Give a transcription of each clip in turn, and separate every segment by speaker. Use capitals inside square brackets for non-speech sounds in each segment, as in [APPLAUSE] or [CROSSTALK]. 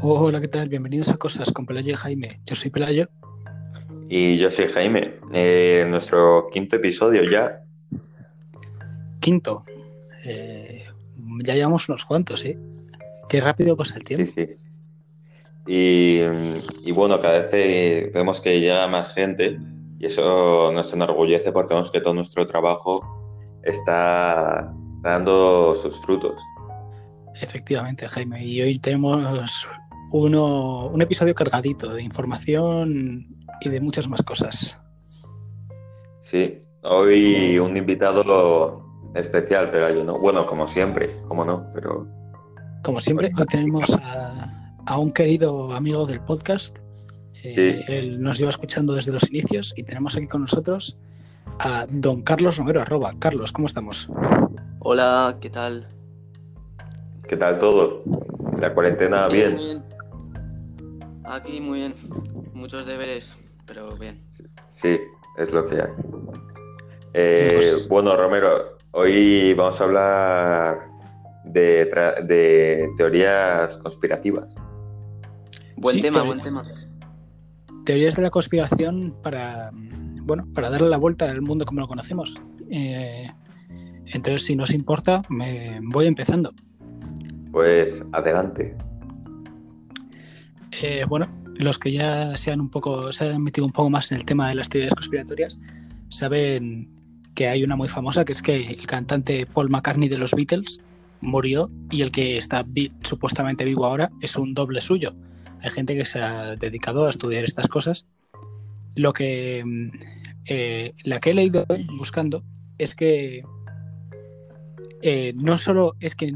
Speaker 1: Hola, ¿qué tal? Bienvenidos a Cosas con Pelayo y Jaime. Yo soy Pelayo.
Speaker 2: Y yo soy Jaime. Eh, nuestro quinto episodio ya.
Speaker 1: Quinto. Eh, ya llevamos unos cuantos, ¿eh? Qué rápido pasa el tiempo.
Speaker 2: Sí, sí. Y, y bueno, cada vez eh, vemos que llega más gente y eso nos enorgullece porque vemos que todo nuestro trabajo está dando sus frutos.
Speaker 1: Efectivamente, Jaime. Y hoy tenemos uno, un episodio cargadito de información y de muchas más cosas.
Speaker 2: Sí, hoy un invitado especial, pero yo no. Bueno, como siempre, como no, pero.
Speaker 1: Como siempre, hoy tenemos a, a un querido amigo del podcast. Eh,
Speaker 2: Sí.
Speaker 1: Él nos lleva escuchando desde los inicios y tenemos aquí con nosotros a don Carlos Romero, arroba. Carlos, ¿cómo estamos?
Speaker 3: Hola, ¿qué tal?
Speaker 2: ¿Qué tal todo? La cuarentena bien.
Speaker 3: muy bien. Aquí muy bien. Muchos deberes, pero bien.
Speaker 2: Sí, es lo que hay. Eh,
Speaker 1: Pues-
Speaker 2: Bueno, Romero, hoy vamos a hablar de, tra- de teorías conspirativas.
Speaker 3: Buen
Speaker 1: Sí,
Speaker 3: tema, buen tema.
Speaker 1: Teorías de la conspiración para, mm, bueno, para darle la vuelta al mundo como lo conocemos. Eh, entonces, si nos importa, me voy empezando.
Speaker 2: Pues adelante.
Speaker 1: Eh, bueno, los que ya se han un poco, se han metido un poco más en el tema de las teorías conspiratorias, saben que hay una muy famosa, que es que el cantante Paul McCartney de los Beatles murió y el que está supuestamente vivo ahora es un doble suyo. Hay gente que se ha dedicado a estudiar estas cosas. Lo que mm, eh, la que he leído buscando es que eh, no solo es que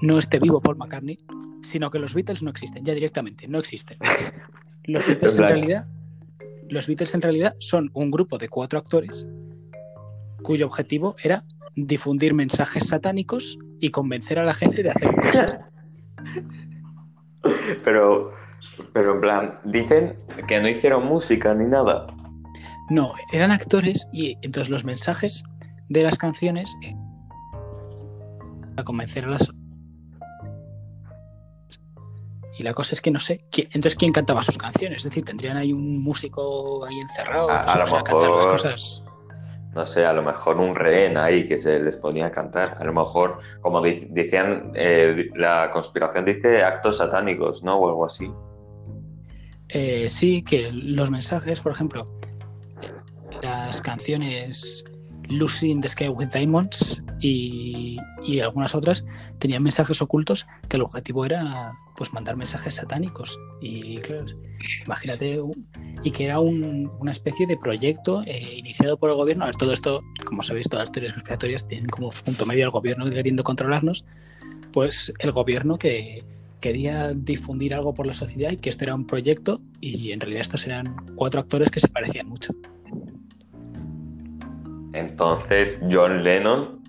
Speaker 1: no esté vivo Paul McCartney, sino que los Beatles no existen, ya directamente, no existen. [LAUGHS] Los Beatles en realidad, los Beatles en realidad son un grupo de cuatro actores cuyo objetivo era difundir mensajes satánicos y convencer a la gente de hacer cosas. [LAUGHS]
Speaker 2: Pero, pero en plan, dicen que no hicieron música ni nada.
Speaker 1: No, eran actores y entonces los mensajes de las canciones eh, para convencer a las y la cosa es que no sé, ¿quién- entonces quién cantaba sus canciones, es decir, tendrían ahí un músico ahí encerrado
Speaker 2: A-
Speaker 1: que
Speaker 2: a
Speaker 1: se
Speaker 2: lo
Speaker 1: cantar las
Speaker 2: mejor-
Speaker 1: cosas.
Speaker 2: No sé, a lo mejor un rehén ahí que se les ponía a cantar. A lo mejor, como decían, eh, la conspiración dice actos satánicos, ¿no? O algo así.
Speaker 1: Eh, sí, que los mensajes, por ejemplo, eh, las canciones Lucy in the Sky with Diamonds y, y algunas otras tenían mensajes ocultos que el objetivo era pues mandar mensajes satánicos. Y imagínate, y que era un- una especie de proyecto eh, iniciado por el gobierno. Todo esto, como sabéis, todas las teorías conspiratorias tienen como punto medio al gobierno queriendo controlarnos. Pues el gobierno que, quería difundir algo por la sociedad y que esto era un proyecto y en realidad estos eran cuatro actores que se parecían mucho.
Speaker 2: Entonces, John Lennon.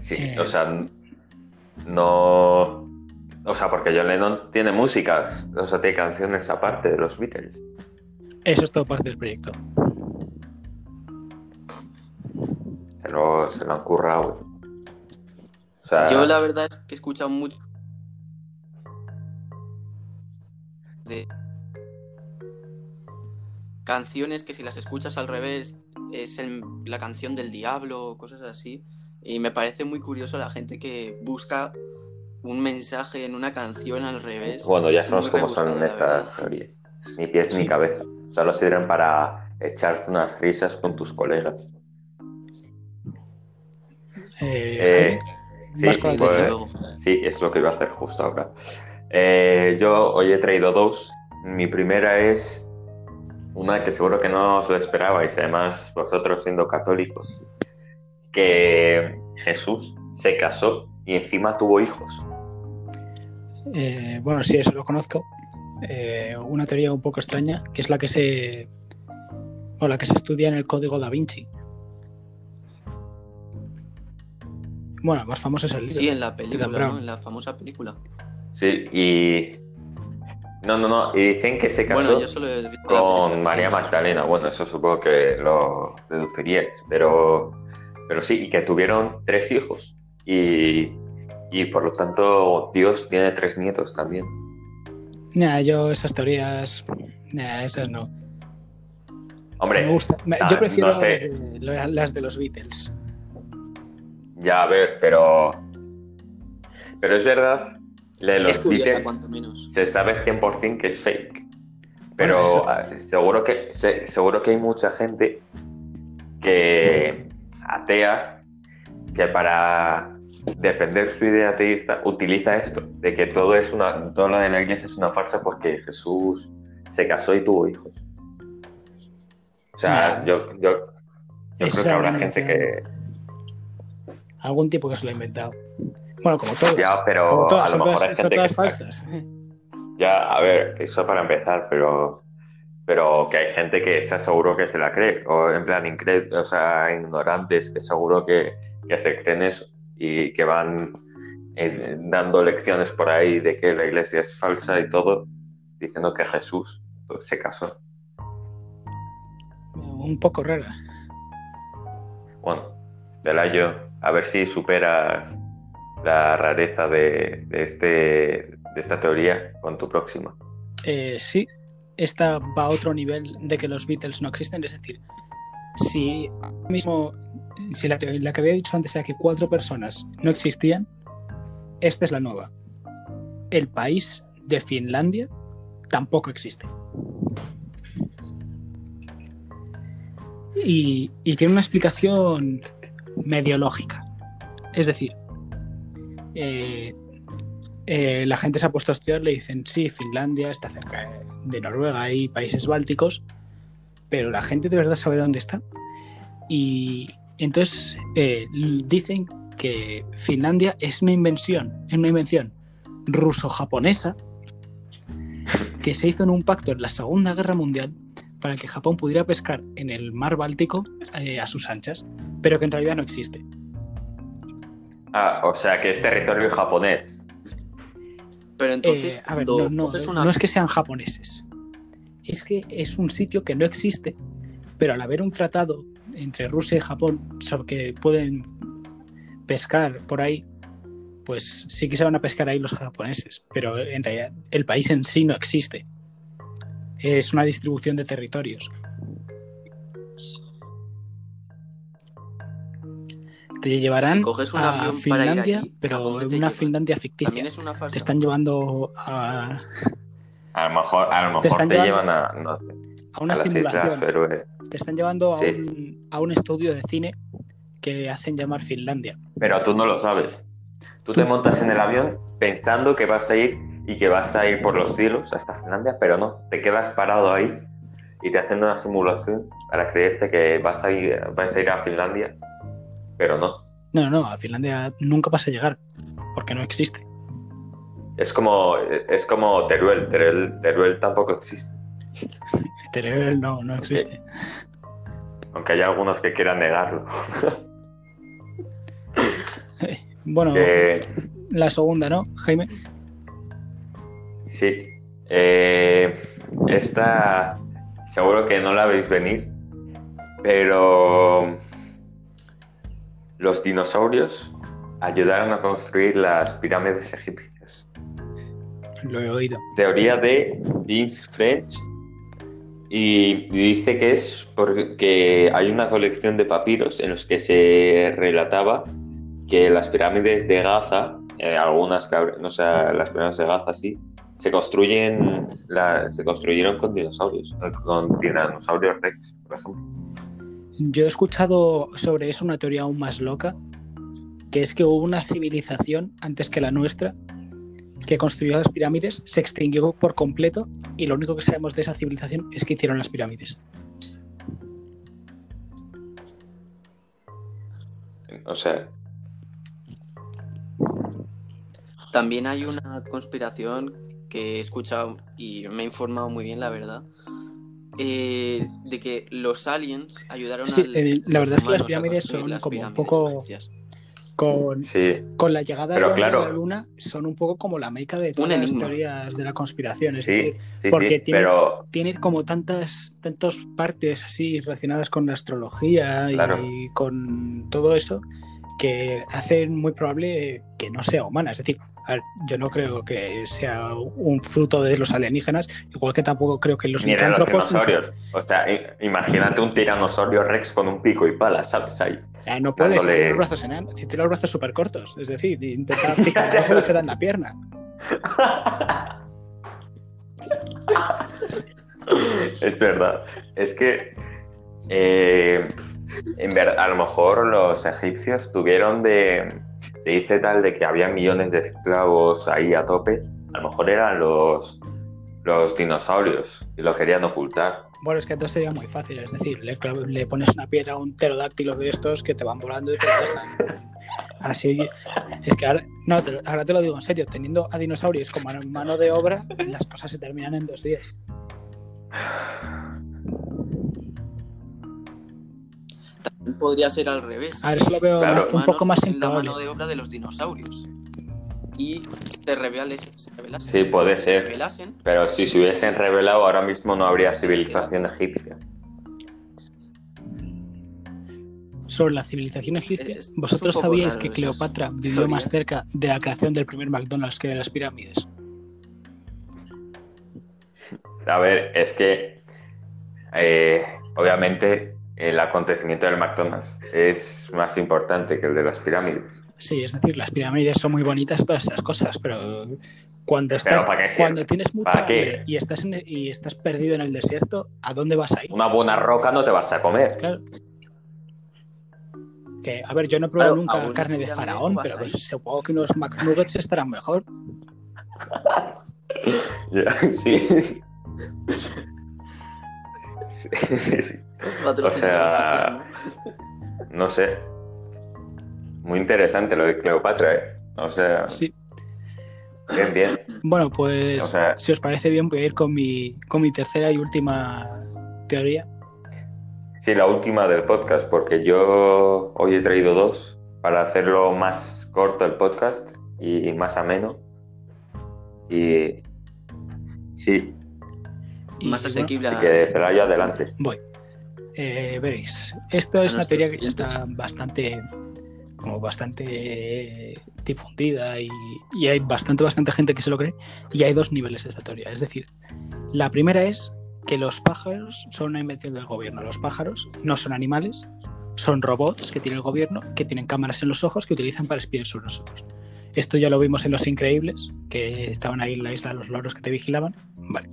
Speaker 2: Sí,
Speaker 1: Eh.
Speaker 2: o sea, no. O sea, porque John Lennon tiene músicas, o sea, tiene canciones aparte de los Beatles.
Speaker 1: Eso es todo parte del proyecto.
Speaker 2: Se lo, se lo han currado. O sea,
Speaker 3: Yo la verdad es que he escuchado mucho de canciones que si las escuchas al revés es el- la canción del diablo o cosas así. Y me parece muy curioso la gente que busca un mensaje en una canción al revés.
Speaker 2: bueno, ya
Speaker 3: Es
Speaker 2: sabemos
Speaker 3: muy
Speaker 2: cómo son estas teorías. Ni pies
Speaker 1: Sí.
Speaker 2: ni cabeza. Solo sirven para echarte unas risas con tus colegas.
Speaker 1: Eh,
Speaker 2: Eh, sí, pues. Sí, es lo que iba a hacer justo ahora. Eh, yo hoy he traído dos. Mi primera es una que seguro que no os lo esperabais, además vosotros siendo católicos, que Jesús se casó y encima tuvo hijos.
Speaker 1: Eh, bueno, sí, eso lo conozco. Eh, una teoría un poco extraña, que es la que se o la que se estudia en el código da Vinci. Bueno, el más famoso es el libro.
Speaker 3: Sí, en la película. ¿no? En la famosa película.
Speaker 2: Sí, y... No, no, no, y dicen que se casó
Speaker 3: Bueno, solo
Speaker 2: con María. Magdalena. Bueno, eso supongo que lo deduciríais, pero, pero sí, y que tuvieron tres hijos. Y, y por lo tanto Dios tiene tres nietos también.
Speaker 1: Nah, yo esas teorías, nah, esas no.
Speaker 2: Hombre,
Speaker 1: Me gusta. yo prefiero
Speaker 2: no sé.
Speaker 1: las de- las de los Beatles.
Speaker 2: ya a ver, pero. Pero es verdad, la de los
Speaker 3: es curiosa,
Speaker 2: Beatles
Speaker 3: cuanto menos.
Speaker 2: se sabe 100% que es fake. Pero
Speaker 1: Bueno,
Speaker 2: ah, seguro, que, se- seguro que hay mucha gente que atea que para defender su idea ateísta utiliza esto, de que todo es una, todo lo de la iglesia es una farsa porque Jesús se casó y tuvo hijos. O sea,
Speaker 1: Nah.
Speaker 2: yo, yo, yo creo que habrá gente que,
Speaker 1: Algún tipo que se lo ha inventado. Bueno, como todos.
Speaker 2: Ya, pero
Speaker 1: como todas,
Speaker 2: a lo mejor hay gente que-
Speaker 1: falsas.
Speaker 2: Ya, a ver, eso para empezar, pero, pero que hay gente que está seguro que se la cree, o en plan incre- o sea, ignorantes que seguro que, que se creen eso y que van eh, dando lecciones por ahí de que la iglesia es falsa y todo, diciendo que Jesús se casó.
Speaker 1: Un poco rara.
Speaker 2: Bueno, Delayo, a ver si superas la rareza de, este, de esta teoría con tu próxima.
Speaker 1: Eh, sí, esta va a otro nivel de que los Beatles no existen. Es decir, si mismo, si la, la que había dicho antes era que cuatro personas no existían, esta es la nueva. El país de Finlandia tampoco existe. Y, y tiene una explicación medio lógica. Es decir, eh, eh, la gente se ha puesto a estudiar, le dicen, sí, Finlandia está cerca de Noruega y países bálticos, pero la gente de verdad sabe dónde está. Y entonces eh, dicen que Finlandia es una invención, es una invención ruso-japonesa que se hizo en un pacto en la Segunda Guerra Mundial para que Japón pudiera pescar en el mar Báltico a sus anchas, pero que en realidad no existe.
Speaker 2: Ah, o sea que es territorio japonés.
Speaker 3: Pero entonces,
Speaker 1: Eh, a ver, no,
Speaker 3: una-
Speaker 1: no es que sean japoneses. Es que es un sitio que no existe, pero al haber un tratado entre Rusia y Japón sobre que pueden pescar por ahí, pues sí que se van a pescar ahí los japoneses, pero en realidad el país en sí no existe. Es una distribución de territorios. Te llevarán
Speaker 3: Si coges un
Speaker 1: a
Speaker 3: avión para ir
Speaker 1: Finlandia,
Speaker 3: allí, ¿a
Speaker 1: pero una
Speaker 3: llevan?
Speaker 1: Finlandia ficticia.
Speaker 3: También es una farsa.
Speaker 1: Te están llevando a,
Speaker 2: A lo mejor, a lo
Speaker 1: Te
Speaker 2: mejor te,
Speaker 1: están
Speaker 2: llevan a, no sé,
Speaker 1: a una
Speaker 2: a Islas
Speaker 1: simulación. Te están llevando a,
Speaker 2: Sí.
Speaker 1: un, a un estudio de cine que hacen llamar Finlandia.
Speaker 2: Pero tú no lo sabes. Tú
Speaker 1: Tú-
Speaker 2: te montas en el avión pensando que vas a ir y que vas a ir por los cielos hasta Finlandia, pero no, te quedas parado ahí y te hacen una simulación para creerte que vas a ir, vas a, ir a Finlandia, pero no.
Speaker 1: No, no, no, a Finlandia nunca vas a llegar, porque no existe.
Speaker 2: Es como, es como Teruel, Teruel, Teruel tampoco existe, [LAUGHS]
Speaker 1: Teruel no, no existe.
Speaker 2: aunque hay algunos que quieran negarlo. [LAUGHS]
Speaker 1: Bueno, la segunda, ¿no, Jaime?
Speaker 2: Sí. Eh, esta seguro que no la veis venir, pero los dinosaurios ayudaron a construir las pirámides egipcias.
Speaker 1: Lo he oído.
Speaker 2: Teoría de Vince French y dice que es porque hay una colección de papiros en los que se relataba que las pirámides de Gaza, eh, algunas, no sé, las pirámides de Gaza sí, se construyen, la- se construyeron con dinosaurios, eh, con dinosaurios rex, por ejemplo.
Speaker 1: Yo he escuchado sobre eso una teoría aún más loca, que es que hubo una civilización antes que la nuestra que construyó las pirámides, se extinguió por completo y lo único que sabemos de esa civilización es que hicieron las pirámides.
Speaker 2: O sea,
Speaker 3: También hay una conspiración que he escuchado y me he informado muy bien, la verdad, eh, de que los aliens ayudaron
Speaker 1: Sí,
Speaker 3: a
Speaker 1: eh, la verdad es que las pirámides son
Speaker 3: las
Speaker 1: como un poco-. Con,
Speaker 2: sí,
Speaker 1: con la llegada
Speaker 2: Pero claro.
Speaker 1: a la luna son un poco como la meca de todas las teorías de la conspiración. Es
Speaker 2: sí,
Speaker 1: decir,
Speaker 2: sí,
Speaker 1: porque
Speaker 2: sí,
Speaker 1: tiene-
Speaker 2: pero
Speaker 1: tiene como tantas, tantas partes así relacionadas con la astrología
Speaker 2: Claro.
Speaker 1: y con todo eso que hace muy probable que no sea humana. Es decir, a ver, yo no creo que sea un fruto de los alienígenas, igual que tampoco creo que los
Speaker 2: dinosaurios. O sea, imagínate un tiranosaurio rex con un pico y pala, ¿sabes? Ahí.
Speaker 1: Ah, no puedes, si
Speaker 2: dándole-
Speaker 1: tiene los brazos enanos, si tiene los brazos súper cortos. Es decir, intentar [LAUGHS] picar y se da en la pierna. [LAUGHS]
Speaker 2: es verdad. Es que eh, en ver- a lo mejor los egipcios tuvieron de. Se dice tal de que había millones de esclavos ahí a tope. A lo mejor eran los, los dinosaurios y lo querían ocultar.
Speaker 1: Bueno, es que entonces sería muy fácil. Es decir, le, pones una piedra a un pterodáctilo de estos que te van volando y te lo dejan. [LAUGHS] Así. Es que ahora, no, te ahora te lo digo en serio. Teniendo a dinosaurios como mano de obra, las cosas se terminan en dos días.
Speaker 3: Podría ser al revés.
Speaker 1: A ver, eso lo veo
Speaker 2: Claro.
Speaker 1: más- un poco más
Speaker 3: en la mano de obra de los dinosaurios. Y se, revelen, se revelasen.
Speaker 2: Sí, puede
Speaker 3: se
Speaker 2: ser.
Speaker 3: revelasen,
Speaker 2: Pero si se hubiesen revelado, ahora mismo no habría civilización egipcia.
Speaker 1: Sobre la civilización egipcia,
Speaker 3: Es-
Speaker 1: ¿vosotros sabíais que Cleopatra vivió más cerca de la creación del primer McDonald's que de las pirámides?
Speaker 2: A ver, es que eh, obviamente el acontecimiento del McDonald's es más importante que el de las pirámides.
Speaker 1: Sí, es decir, las pirámides son muy bonitas todas esas cosas, pero cuando estás, cuando tienes mucha hambre y estás en- y estás perdido en el desierto, ¿a dónde vas a ir?
Speaker 2: Una buena roca no te vas a comer.
Speaker 1: Claro. Que, a ver, yo no he probado nunca
Speaker 3: una
Speaker 1: carne de faraón, pero pues, supongo que unos McNuggets estarán mejor. [LAUGHS]
Speaker 2: Ya, sí. [LAUGHS] Sí, O sea, [LAUGHS] No sé. Muy interesante lo de Cleopatra, ¿eh? O sea,
Speaker 1: Sí.
Speaker 2: bien, bien.
Speaker 1: Bueno, pues
Speaker 2: O sea-
Speaker 1: si os parece bien, voy a ir con mi, con mi tercera y última teoría.
Speaker 2: Sí, la última del podcast, porque yo hoy he traído dos para hacerlo más corto el podcast y más ameno. Y sí,
Speaker 1: Y,
Speaker 3: Más
Speaker 1: bueno,
Speaker 3: asequible
Speaker 2: así
Speaker 3: a-
Speaker 2: que Celaya, adelante.
Speaker 1: Voy. Eh, veréis, esto es
Speaker 3: A
Speaker 1: una teoría que ya está bastante, como bastante difundida y, y hay bastante, bastante gente que se lo cree. Y hay dos niveles de esta teoría. Es decir, la primera es que los pájaros son una invención del gobierno. Los pájaros no son animales, son robots que tiene el gobierno, que tienen cámaras en los ojos que utilizan para espiar sobre nosotros. Esto ya lo vimos en Los Increíbles, que estaban ahí en la isla los loros que te vigilaban. Vale.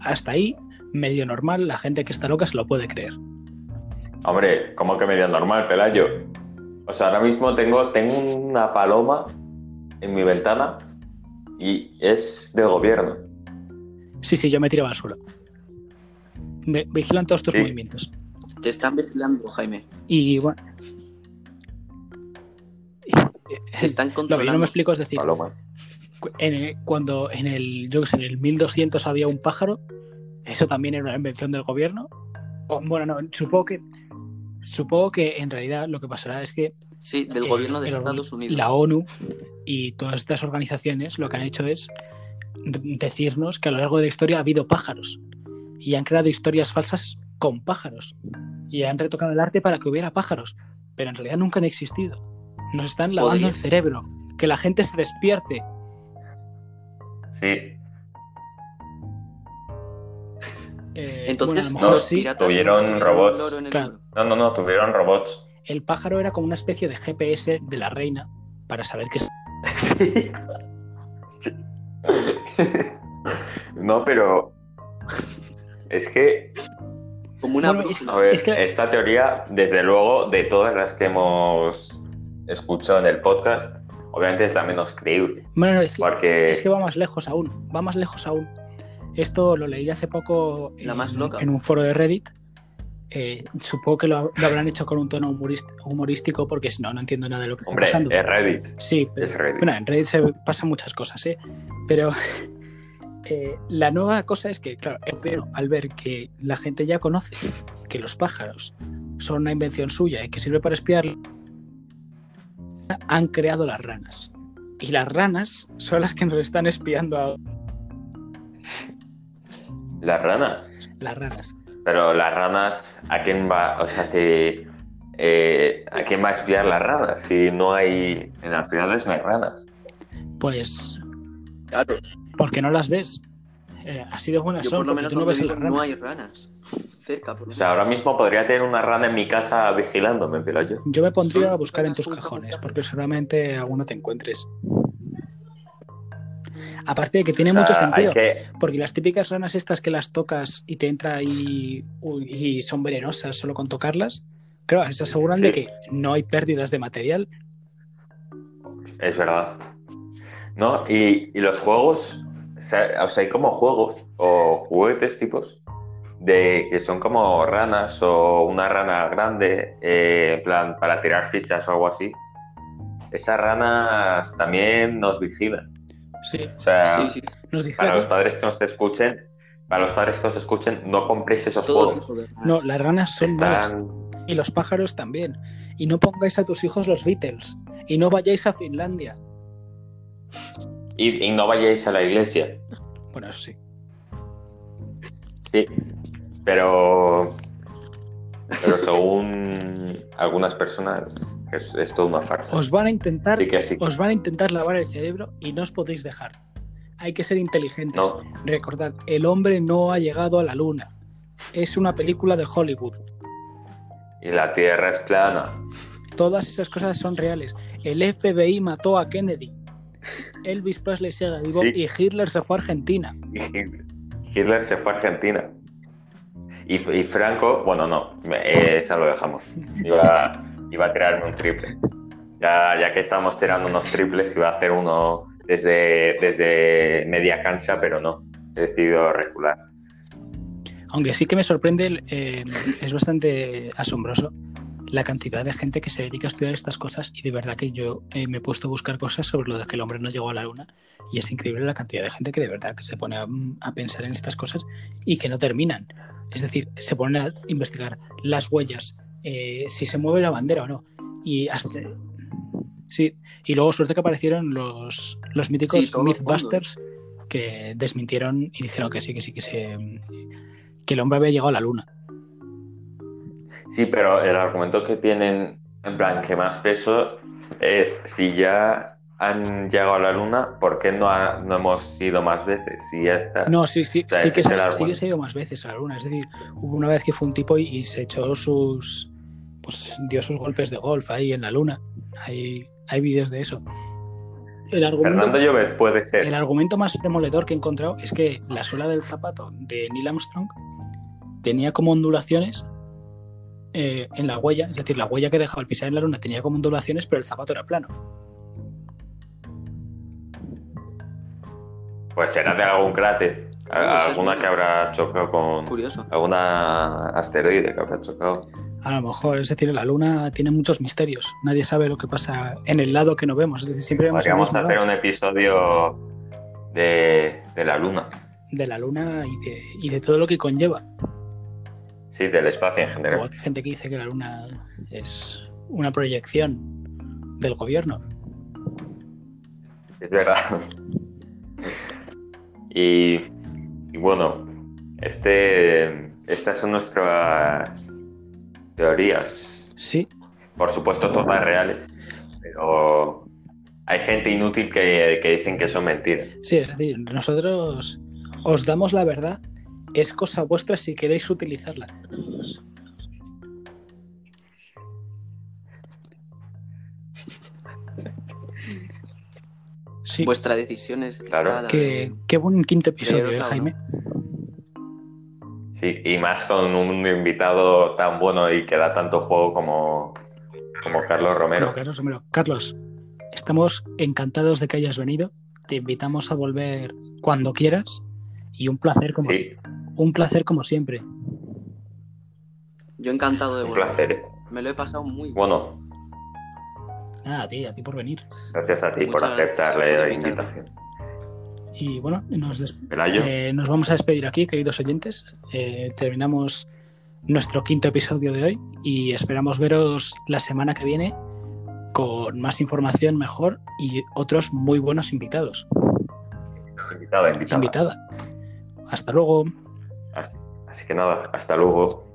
Speaker 1: Hasta ahí, medio normal, la gente que está loca se lo puede creer.
Speaker 2: Hombre, ¿cómo que medio normal, Pelayo? O sea, ahora mismo tengo, tengo una paloma en mi ventana y es del gobierno.
Speaker 1: Sí, sí, yo me tiraba al suelo. Me vigilan todos tus
Speaker 2: Sí.
Speaker 1: movimientos.
Speaker 3: Te están vigilando, Jaime.
Speaker 1: Y bueno.
Speaker 3: Te están
Speaker 1: Lo que yo no
Speaker 3: controlando.
Speaker 1: me explico es decir,
Speaker 2: Palomas.
Speaker 1: Cu- en el- cuando en el, yo qué sé, en el 1200 había un pájaro, eso también era una invención del gobierno. O, bueno, no, supongo que supongo que en realidad lo que pasará es que
Speaker 3: Sí, del
Speaker 1: eh,
Speaker 3: gobierno de
Speaker 1: el-
Speaker 3: Estados Unidos.
Speaker 1: la ONU y todas estas organizaciones lo que han hecho es decirnos que a lo largo de la historia ha habido pájaros y han creado historias falsas con pájaros y han retocado el arte para que hubiera pájaros, pero en realidad nunca han existido. Nos están lavando
Speaker 3: Podría.
Speaker 1: el cerebro, que la gente se despierte.
Speaker 2: Sí,
Speaker 1: Eh,
Speaker 3: Entonces,
Speaker 1: bueno, a lo mejor
Speaker 2: no,
Speaker 1: sí.
Speaker 3: piratas
Speaker 2: tuvieron robots.
Speaker 3: en el
Speaker 1: Claro.
Speaker 2: no, no, no, tuvieron robots.
Speaker 1: El pájaro era como una especie de GPS de la reina para saber que
Speaker 2: Sí. [LAUGHS] No, pero es que,
Speaker 3: Como una
Speaker 1: Bueno, es-
Speaker 3: brújula.
Speaker 2: a ver,
Speaker 1: Es que-
Speaker 2: esta teoría, desde luego, de todas las que hemos escuchado en el podcast, obviamente es la menos creíble.
Speaker 1: Bueno, no, es que,
Speaker 2: Porque
Speaker 1: es que va más lejos aún, va más lejos aún. Esto lo leí hace poco
Speaker 3: La más
Speaker 1: en,
Speaker 3: loca.
Speaker 1: en un foro de Reddit. Eh, supongo que lo, lo habrán hecho con un tono humorístico porque si no, no entiendo nada de lo que está
Speaker 2: hombre,
Speaker 1: pasando.
Speaker 2: es Reddit.
Speaker 1: Sí, pero,
Speaker 2: es Reddit.
Speaker 1: bueno, en Reddit se pasan muchas cosas, ¿eh? Pero [LAUGHS] eh, la nueva cosa es que, claro, al ver que la gente ya conoce que los pájaros son una invención suya y que sirve para espiar, han creado las ranas. Y las ranas son las que nos están espiando a
Speaker 2: Las ranas.
Speaker 1: las ranas.
Speaker 2: Pero las ranas, ¿a quién va? O sea, si eh, ¿a quién va a espiar las ranas? Si no hay, en las ciudades no hay ranas.
Speaker 1: Pues
Speaker 3: Claro,
Speaker 1: porque no las ves. Eh, así de buenas
Speaker 3: yo
Speaker 1: son,
Speaker 3: por lo menos
Speaker 1: tú no ves las
Speaker 3: no
Speaker 1: ranas.
Speaker 3: hay ranas. Cerca, por lo
Speaker 2: O sea, ahora mismo podría tener una rana en mi casa vigilándome, pero yo.
Speaker 1: Yo me pondría a buscar en tus cajones, porque seguramente alguna te encuentres. Aparte de que tiene
Speaker 2: O sea,
Speaker 1: mucho sentido,
Speaker 2: que-
Speaker 1: porque las típicas ranas estas que las tocas y te entra y, y son venenosas solo con tocarlas, claro, se aseguran de que no hay pérdidas de material.
Speaker 2: Es verdad. ¿No? Y, y los juegos, o sea, hay como juegos o juguetes tipos de que son como ranas o una rana grande, eh, en plan para tirar fichas o algo así. Esas ranas también nos vigilan.
Speaker 1: Sí,
Speaker 2: O sea,
Speaker 3: Sí, sí.
Speaker 1: nos
Speaker 2: para los padres que nos escuchen, para los padres que nos escuchen, no compréis esos
Speaker 3: Todo
Speaker 2: juegos.
Speaker 1: No, las ranas son malas.
Speaker 2: Están...
Speaker 1: Y los pájaros también. Y no pongáis a tus hijos los Beatles. Y no vayáis a Finlandia.
Speaker 2: Y, y no vayáis a la iglesia.
Speaker 1: Bueno, eso sí.
Speaker 2: Sí, pero, pero según algunas personas es, es todo una farsa.
Speaker 1: Os van a intentar,
Speaker 2: Sí que sí.
Speaker 1: os van a intentar lavar el cerebro y no os podéis dejar. Hay que ser inteligentes.
Speaker 2: No,
Speaker 1: Recordad, el hombre no ha llegado a la luna. Es una película de Hollywood.
Speaker 2: y la Tierra es plana.
Speaker 1: Todas esas cosas son reales. El FBI mató a Kennedy. Elvis Presley sigue vivo
Speaker 2: Sí.
Speaker 1: y Hitler se fue a Argentina.
Speaker 2: Hitler se fue a Argentina. Y, Franco, bueno, no, me- esa lo dejamos. Iba, iba a tirarme un triple. Ya, ya que estamos tirando unos triples, iba a hacer uno desde, desde media cancha, pero no. He decidido recular.
Speaker 1: Aunque sí que me sorprende, eh, es bastante asombroso la cantidad de gente que se dedica a estudiar estas cosas y de verdad que yo eh, me he puesto a buscar cosas sobre lo de que el hombre no llegó a la luna y es increíble la cantidad de gente que de verdad que se pone a, a pensar en estas cosas y que no terminan. Es decir, se ponen a investigar las huellas, eh, si se mueve la bandera o no. Y hasta... Sí, y luego suerte que aparecieron los, los míticos
Speaker 3: Sí,
Speaker 1: Mythbusters que desmintieron y dijeron que sí, que sí, que se que el hombre había llegado a la luna.
Speaker 2: Sí, pero el argumento que tienen, en plan, que más peso es si ya han llegado a la luna, ¿por qué no, ha- no hemos ido más veces? Si ya está.
Speaker 1: No, sí, sí,
Speaker 2: O sea,
Speaker 1: sí, que se, sí que se ha ido más veces a la luna. Es decir, hubo una vez que fue un tipo y, y se echó sus. Pues dio sus golpes de golf ahí en la luna. Hay, hay vídeos de eso. El argumento,
Speaker 2: Fernando Llobet puede ser.
Speaker 1: el argumento más demoledor que he encontrado es que la suela del zapato de Neil Armstrong tenía como ondulaciones eh, en la huella, es decir, la huella que dejaba al pisar en la luna tenía como ondulaciones, pero el zapato era plano.
Speaker 2: Pues será de algún cráter. A-
Speaker 3: eso es
Speaker 2: alguna que habrá chocado con.
Speaker 3: Curioso.
Speaker 2: Alguna asteroide que habrá chocado.
Speaker 1: A lo mejor, es decir, la luna tiene muchos misterios. Nadie sabe lo que pasa en el lado que no vemos. Es decir, siempre vemos el
Speaker 2: Podríamos hacer
Speaker 1: lado
Speaker 2: un episodio de, de la luna.
Speaker 1: de la luna y de, y de todo lo que conlleva.
Speaker 2: Sí, del espacio en
Speaker 1: Igual
Speaker 2: general.
Speaker 1: que hay gente que dice que la luna es una proyección del gobierno.
Speaker 2: Es verdad. Y, y bueno, este, estas son nuestras teorías.
Speaker 1: Sí,
Speaker 2: Por supuesto, todas reales. Pero hay gente inútil que, que dicen que son mentiras.
Speaker 1: sí, es decir, nosotros os damos la verdad. Es cosa vuestra si queréis utilizarla. Sí,
Speaker 3: Vuestra decisión es.
Speaker 2: Claro.
Speaker 1: qué, buen quinto episodio, ¿eh. Jaime.
Speaker 2: Sí, y más con un invitado tan bueno y que da tanto juego como, como Carlos Romero.
Speaker 1: Como Carlos Romero. Carlos, estamos encantados de que hayas venido. Te invitamos a volver cuando quieras. Y un placer como,
Speaker 2: Sí,
Speaker 1: un placer como siempre.
Speaker 3: Yo encantado de
Speaker 2: un
Speaker 3: volver.
Speaker 2: placer. ¿eh?
Speaker 3: Me lo he pasado muy bien.
Speaker 2: Bueno,
Speaker 1: Nada, a ti, a ti por venir.
Speaker 2: gracias a ti por
Speaker 3: Muchas
Speaker 2: aceptar la invitación.
Speaker 1: Y bueno, nos, des-
Speaker 2: Pelayo,
Speaker 1: eh, nos vamos a despedir aquí, queridos oyentes. Eh, terminamos nuestro quinto episodio de hoy y esperamos veros la semana que viene con más información mejor y otros muy buenos invitados.
Speaker 2: invitada, invitada.
Speaker 1: Invitada. Hasta luego.
Speaker 2: Así, que nada, hasta luego.